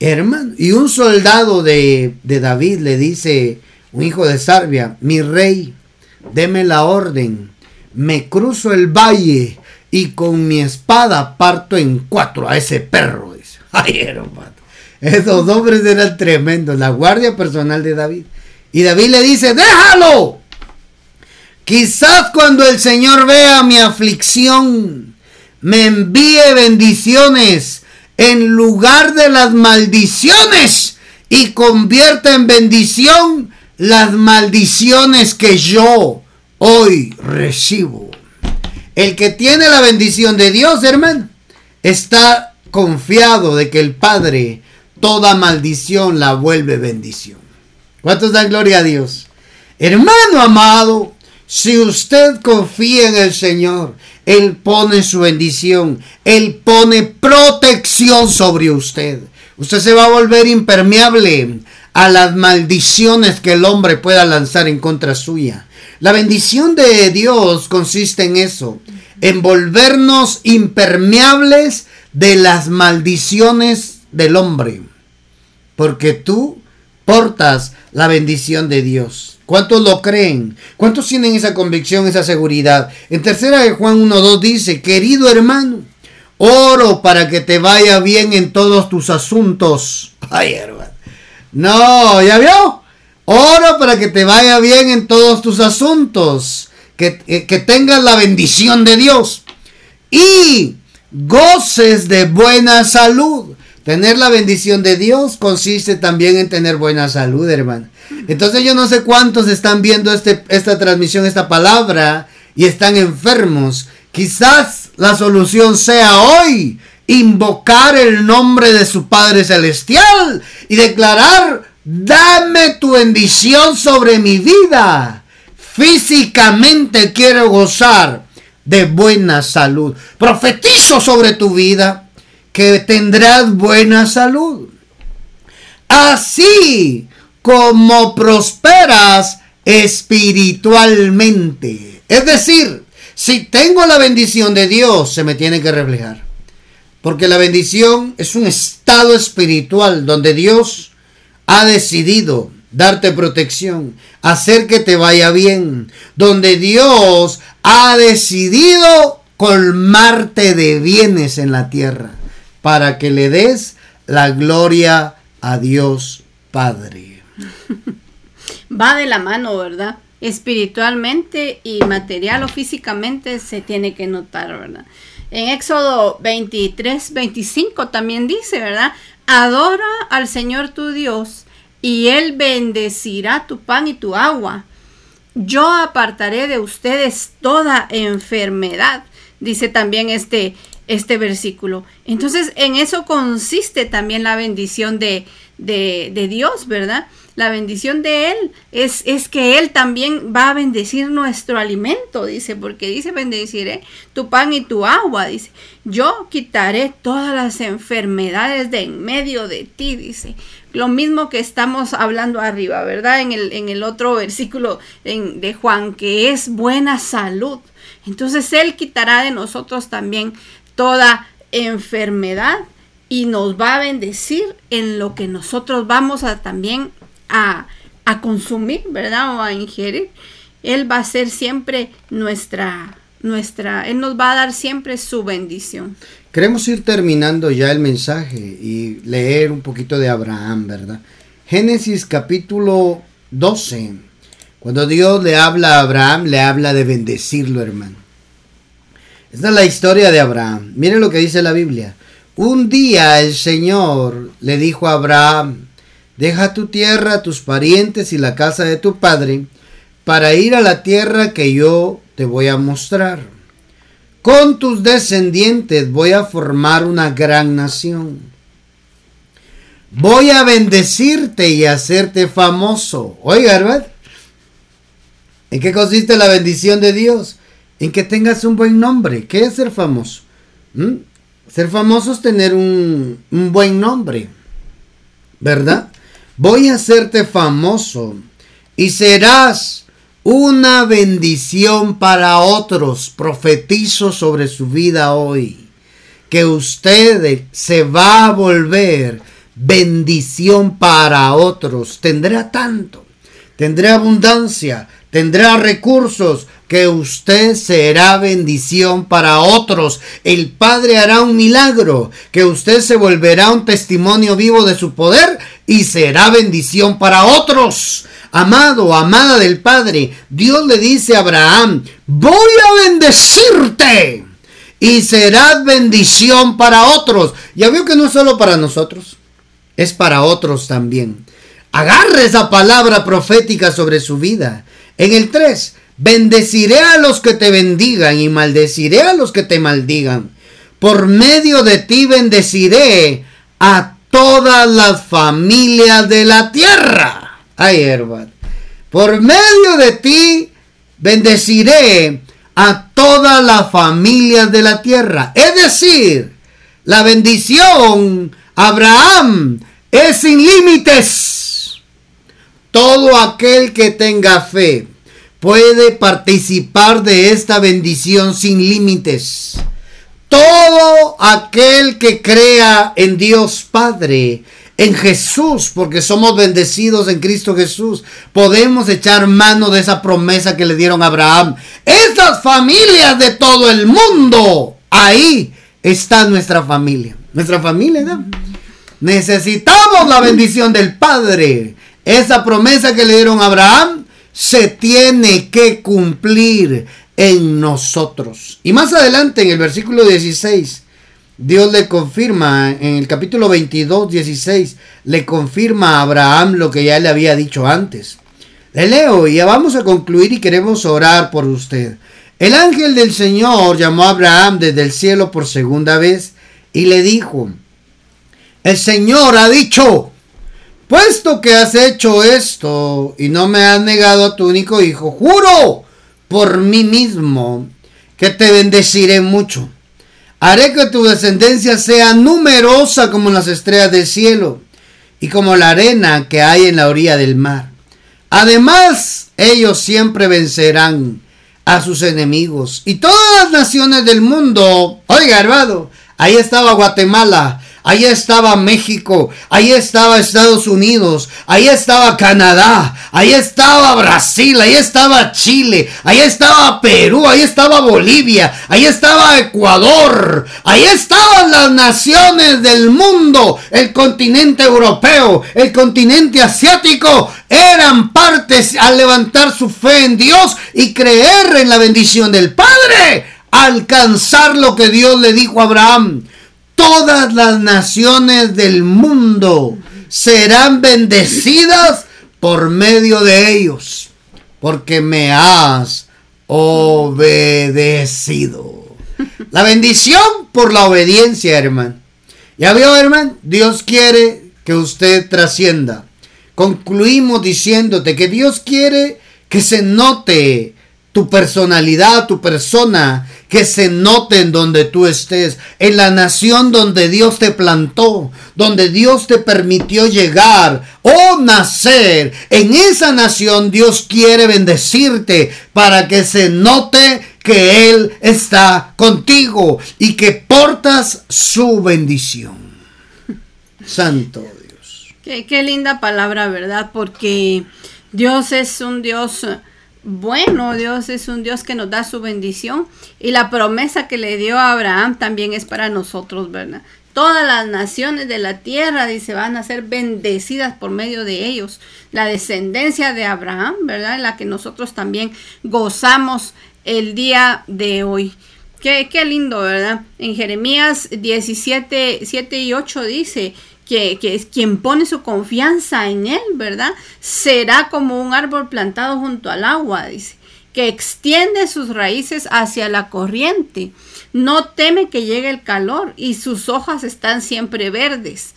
S1: Hermano, y un soldado de, de David le dice, un hijo de Sarbia, mi rey, deme la orden, me cruzo el valle y con mi espada parto en cuatro a ese perro. Dice. Ay, hermano. Esos hombres eran tremendos, la guardia personal de David. Y David le dice, déjalo. Quizás cuando el Señor vea mi aflicción, me envíe bendiciones en lugar de las maldiciones y convierta en bendición las maldiciones que yo hoy recibo. El que tiene la bendición de Dios, hermano, está confiado de que el Padre toda maldición la vuelve bendición. ¿Cuántos dan gloria a Dios? Hermano amado, si usted confía en el Señor, Él pone su bendición, Él pone protección sobre usted. Usted se va a volver impermeable a las maldiciones que el hombre pueda lanzar en contra suya. La bendición de Dios consiste en eso, en volvernos impermeables de las maldiciones del hombre. Porque tú portas la bendición de Dios. ¿Cuántos lo creen? ¿Cuántos tienen esa convicción, esa seguridad? En tercera de Juan 1.2 dice, querido hermano, oro para que te vaya bien en todos tus asuntos. Ay, hermano. No, ¿ya vio? Oro para que te vaya bien en todos tus asuntos. Que, que, que tengas la bendición de Dios. Y goces de buena salud. Tener la bendición de Dios consiste también en tener buena salud, hermano. Entonces yo no sé cuántos están viendo este, esta transmisión, esta palabra, y están enfermos. Quizás la solución sea hoy invocar el nombre de su Padre Celestial y declarar, dame tu bendición sobre mi vida. Físicamente quiero gozar de buena salud. Profetizo sobre tu vida que tendrás buena salud. Así como prosperas espiritualmente. Es decir, si tengo la bendición de Dios, se me tiene que reflejar. Porque la bendición es un estado espiritual donde Dios ha decidido darte protección, hacer que te vaya bien, donde Dios ha decidido colmarte de bienes en la tierra, para que le des la gloria a Dios Padre.
S2: Va de la mano, ¿verdad? Espiritualmente y material o físicamente se tiene que notar, ¿verdad? En Éxodo 23, 25 también dice, ¿verdad? Adora al Señor tu Dios y Él bendecirá tu pan y tu agua. Yo apartaré de ustedes toda enfermedad, dice también este, este versículo. Entonces, en eso consiste también la bendición de, de, Dios, ¿verdad? la bendición de Él es, es, que Él también va a bendecir nuestro alimento, dice, porque dice, bendeciré tu pan y tu agua, dice, yo quitaré todas las enfermedades de en medio de ti, dice. Lo mismo que estamos hablando arriba, ¿verdad? En el, en el otro versículo de Juan, que es buena salud. Entonces Él quitará de nosotros también toda enfermedad y nos va a bendecir en lo que nosotros vamos a también a, consumir, ¿verdad? O a ingerir. Él va a ser siempre nuestra, nuestra, Él nos va a dar siempre su bendición.
S1: Queremos ir terminando ya el mensaje y leer un poquito de Abraham, ¿verdad? Génesis capítulo 12. Cuando Dios le habla a Abraham, le habla de bendecirlo, hermano. Esta es la historia de Abraham. Miren lo que dice la Biblia. Un día el Señor le dijo a Abraham, Deja tu tierra, tus parientes y la casa de tu padre, para ir a la tierra que yo te voy a mostrar. con tus descendientes voy a formar una gran nación. Voy a bendecirte y hacerte famoso. Oiga, ¿verdad? ¿En qué consiste la bendición de Dios? En que tengas un buen nombre. ¿Qué es ser famoso? ¿Mm? Ser famoso es tener un, un buen nombre. ¿Verdad? Voy a hacerte famoso y serás una bendición para otros. Profetizo sobre su vida hoy. Que usted se va a volver bendición para otros. Tendrá tanto. Tendrá abundancia. Tendrá recursos que usted será bendición para otros. El Padre hará un milagro, que usted se volverá un testimonio vivo de su poder y será bendición para otros. Amado, amada del Padre, Dios le dice a Abraham, voy a bendecirte y serás bendición para otros. Ya veo que no es solo para nosotros, es para otros también. Agarre esa palabra profética sobre su vida. En el 3, bendeciré a los que te bendigan y maldeciré a los que te maldigan. Por medio de ti bendeciré a todas las familias de la tierra. Ay, Herbert. Por medio de ti bendeciré a todas las familias de la tierra. Es decir, la bendición Abraham es sin límites. Todo aquel que tenga fe puede participar de esta bendición sin límites. Todo aquel que crea en Dios Padre en Jesús, porque somos bendecidos en Cristo Jesús, podemos echar mano de esa promesa que le dieron a Abraham. Esas familias de todo el mundo, ahí está nuestra familia. Nuestra familia, ¿no? Necesitamos la bendición del Padre. Esa promesa que le dieron a Abraham se tiene que cumplir en nosotros. Y más adelante en el versículo 16 Dios le confirma en el capítulo 22, 16, le confirma a Abraham lo que ya le había dicho antes. Le leo y ya vamos a concluir y queremos orar por usted. El ángel del Señor llamó a Abraham desde el cielo por segunda vez y le dijo, el Señor ha dicho, puesto que has hecho esto y no me has negado a tu único hijo, juro por mí mismo que te bendeciré mucho Haré que tu descendencia sea numerosa como las estrellas del cielo y como la arena que hay en la orilla del mar. Además, ellos siempre vencerán a sus enemigos. Y todas las naciones del mundo, oiga, hermano, ahí estaba Guatemala, Ahí estaba México, ahí estaba Estados Unidos, ahí estaba Canadá, ahí estaba Brasil, ahí estaba Chile, ahí estaba Perú, ahí estaba Bolivia, ahí estaba Ecuador, ahí estaban las naciones del mundo, el continente europeo, el continente asiático, eran partes al levantar su fe en Dios y creer en la bendición del Padre, alcanzar lo que Dios le dijo a Abraham todas las naciones del mundo serán bendecidas por medio de ellos, porque me has obedecido. La bendición por la obediencia, hermano. Ya vio, hermano, Dios quiere que usted trascienda. Concluimos diciéndote que Dios quiere que se note tu personalidad, tu persona, que se note en donde tú estés, en la nación donde Dios te plantó, donde Dios te permitió llegar o nacer. En esa nación Dios quiere bendecirte para que se note que Él está contigo y que portas su bendición. Santo Dios.
S2: Qué, qué linda palabra, ¿verdad? Porque Dios es un Dios bueno, Dios es un Dios que nos da su bendición y la promesa que le dio a Abraham también es para nosotros, ¿verdad? Todas las naciones de la tierra, dice, van a ser bendecidas por medio de ellos. La descendencia de Abraham, ¿verdad? La que nosotros también gozamos el día de hoy. Qué, qué lindo, ¿verdad? En Jeremías 17, 7 y 8 dice, que, es quien pone su confianza en Él, ¿verdad? Será como un árbol plantado junto al agua, dice, que extiende sus raíces hacia la corriente. No teme que llegue el calor y sus hojas están siempre verdes.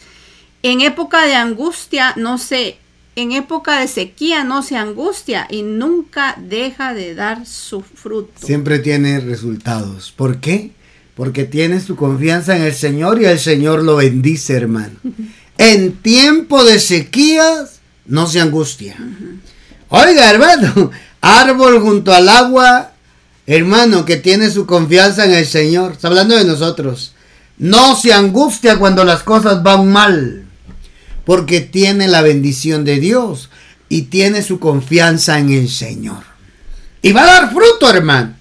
S2: En época de angustia no se en época de sequía no se angustia y nunca deja de dar su fruto.
S1: Siempre tiene resultados. ¿Por qué? Porque tiene su confianza en el Señor y el Señor lo bendice, hermano. En tiempo de sequías no se angustia. Oiga, hermano, árbol junto al agua, hermano, que tiene su confianza en el Señor. Está hablando de nosotros. No se angustia cuando las cosas van mal porque tiene la bendición de Dios y tiene su confianza en el Señor. Y va a dar fruto, hermano.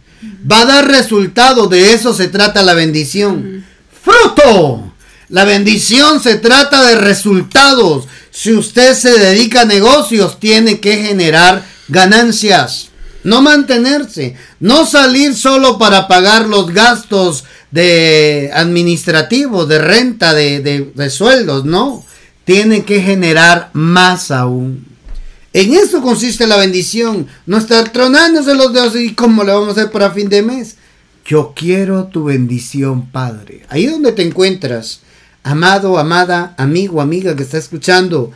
S1: Va a dar resultado. De eso se trata la bendición. Fruto. La bendición se trata de resultados. Si usted se dedica a negocios, tiene que generar ganancias. No mantenerse. No salir solo para pagar los gastos de administrativos, de renta, de, de sueldos. No tiene que generar más aún. En eso consiste la bendición, no estar tronándose los dedos y cómo le vamos a hacer para fin de mes. Yo quiero tu bendición, Padre. Ahí donde te encuentras, amado, amada, amigo, amiga que está escuchando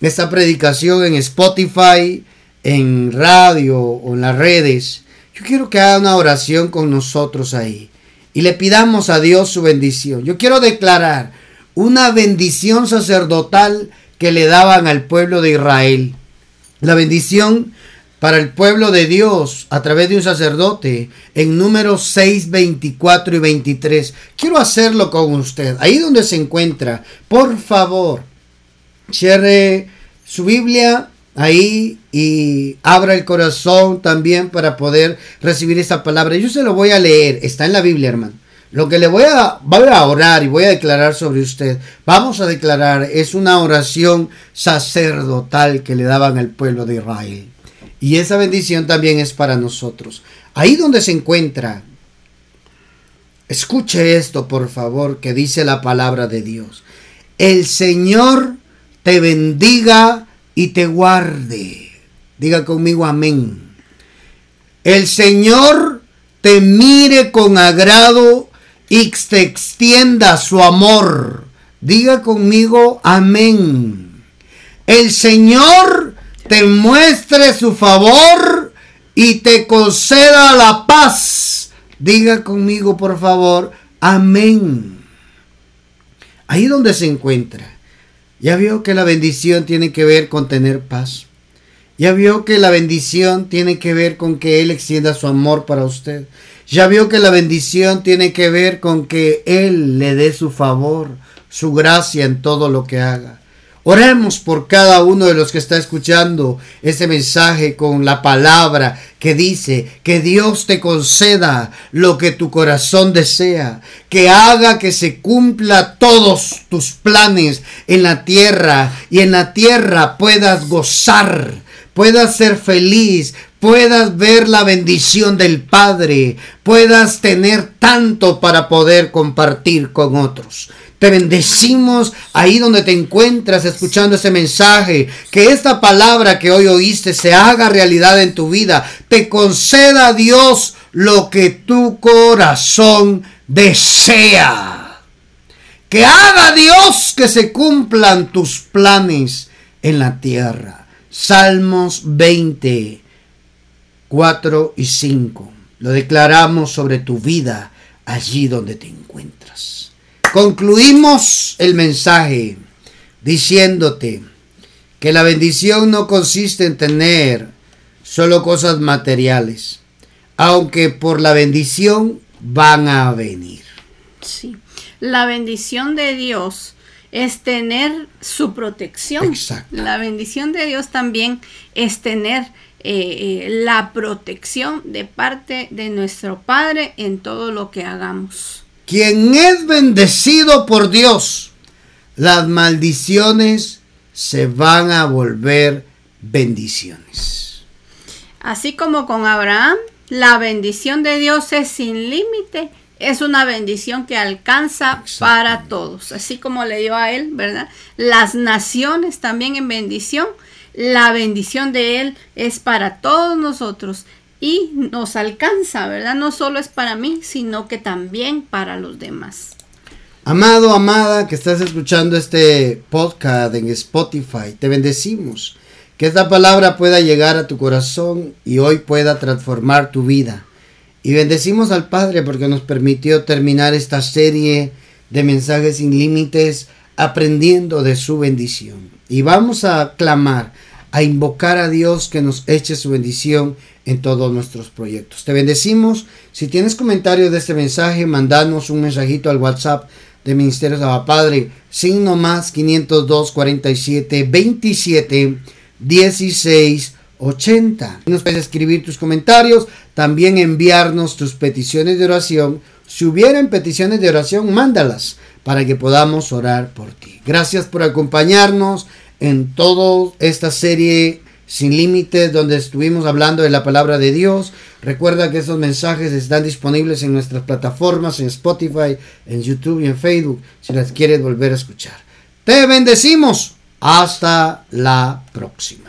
S1: esta predicación en Spotify, en radio o en las redes, yo quiero que haga una oración con nosotros ahí y le pidamos a Dios su bendición. Yo quiero declarar, una bendición sacerdotal que le daban al pueblo de Israel. La bendición para el pueblo de Dios a través de un sacerdote en números 6, 24 y 23. Quiero hacerlo con usted. Ahí donde se encuentra, por favor, cierre su Biblia ahí y abra el corazón también para poder recibir esa palabra. Yo se lo voy a leer. Está en la Biblia, hermano. Lo que le voy a, voy a orar y voy a declarar sobre usted, vamos a declarar, es una oración sacerdotal que le daban al pueblo de Israel. Y esa bendición también es para nosotros. Ahí donde se encuentra, escuche esto por favor, que dice la palabra de Dios. El Señor te bendiga y te guarde. Diga conmigo amén. El Señor te mire con agrado y te extienda su amor. Diga conmigo amén. El Señor te muestre su favor y te conceda la paz. Diga conmigo por favor amén. Ahí donde se encuentra. Ya vio que la bendición tiene que ver con tener paz. Ya vio que la bendición tiene que ver con que Él extienda su amor para usted. Ya vio que la bendición tiene que ver con que Él le dé su favor, su gracia en todo lo que haga. Oremos por cada uno de los que está escuchando ese mensaje con la palabra que dice que Dios te conceda lo que tu corazón desea, que haga que se cumpla todos tus planes en la tierra y en la tierra puedas gozar, puedas ser feliz, puedas ver la bendición del Padre, puedas tener tanto para poder compartir con otros. Te bendecimos ahí donde te encuentras escuchando ese mensaje. Que esta palabra que hoy oíste se haga realidad en tu vida. Te conceda Dios lo que tu corazón desea. Que haga Dios que se cumplan tus planes en la tierra. Salmos 20 4 y 5. Lo declaramos sobre tu vida allí donde te encuentras. Concluimos el mensaje diciéndote que la bendición no consiste en tener solo cosas materiales, aunque por la bendición van a venir.
S2: Sí, la bendición de Dios es tener su protección. Exacto. La bendición de Dios también es tener eh, eh, la protección de parte de nuestro Padre en todo lo que hagamos.
S1: Quien es bendecido por Dios, las maldiciones se van a volver bendiciones.
S2: Así como con Abraham, la bendición de Dios es sin límite, es una bendición que alcanza para todos, así como le dio a él, ¿verdad? Las naciones también en bendición la bendición de Él es para todos nosotros. y nos alcanza, ¿verdad? No solo es para mí, sino que también para los demás.
S1: Amado, amada, que estás escuchando este podcast en Spotify, te bendecimos. Que esta palabra pueda llegar a tu corazón y hoy pueda transformar tu vida. Y bendecimos al Padre porque nos permitió terminar esta serie de mensajes sin límites aprendiendo de su bendición. Y vamos a clamar, a invocar a Dios que nos eche su bendición en todos nuestros proyectos. Te bendecimos. Si tienes comentarios de este mensaje, mandanos un mensajito al WhatsApp de Ministerio Saba Padre, signo más 502 47 27 16 80. Nos puedes escribir tus comentarios, también enviarnos tus peticiones de oración. Si hubieran peticiones de oración, mándalas para que podamos orar por ti. Gracias por acompañarnos en toda esta serie sin límites donde estuvimos hablando de la palabra de Dios. Recuerda que esos mensajes están disponibles en nuestras plataformas, en Spotify, en YouTube y en Facebook, si las quieres volver a escuchar. Te bendecimos. Hasta la próxima.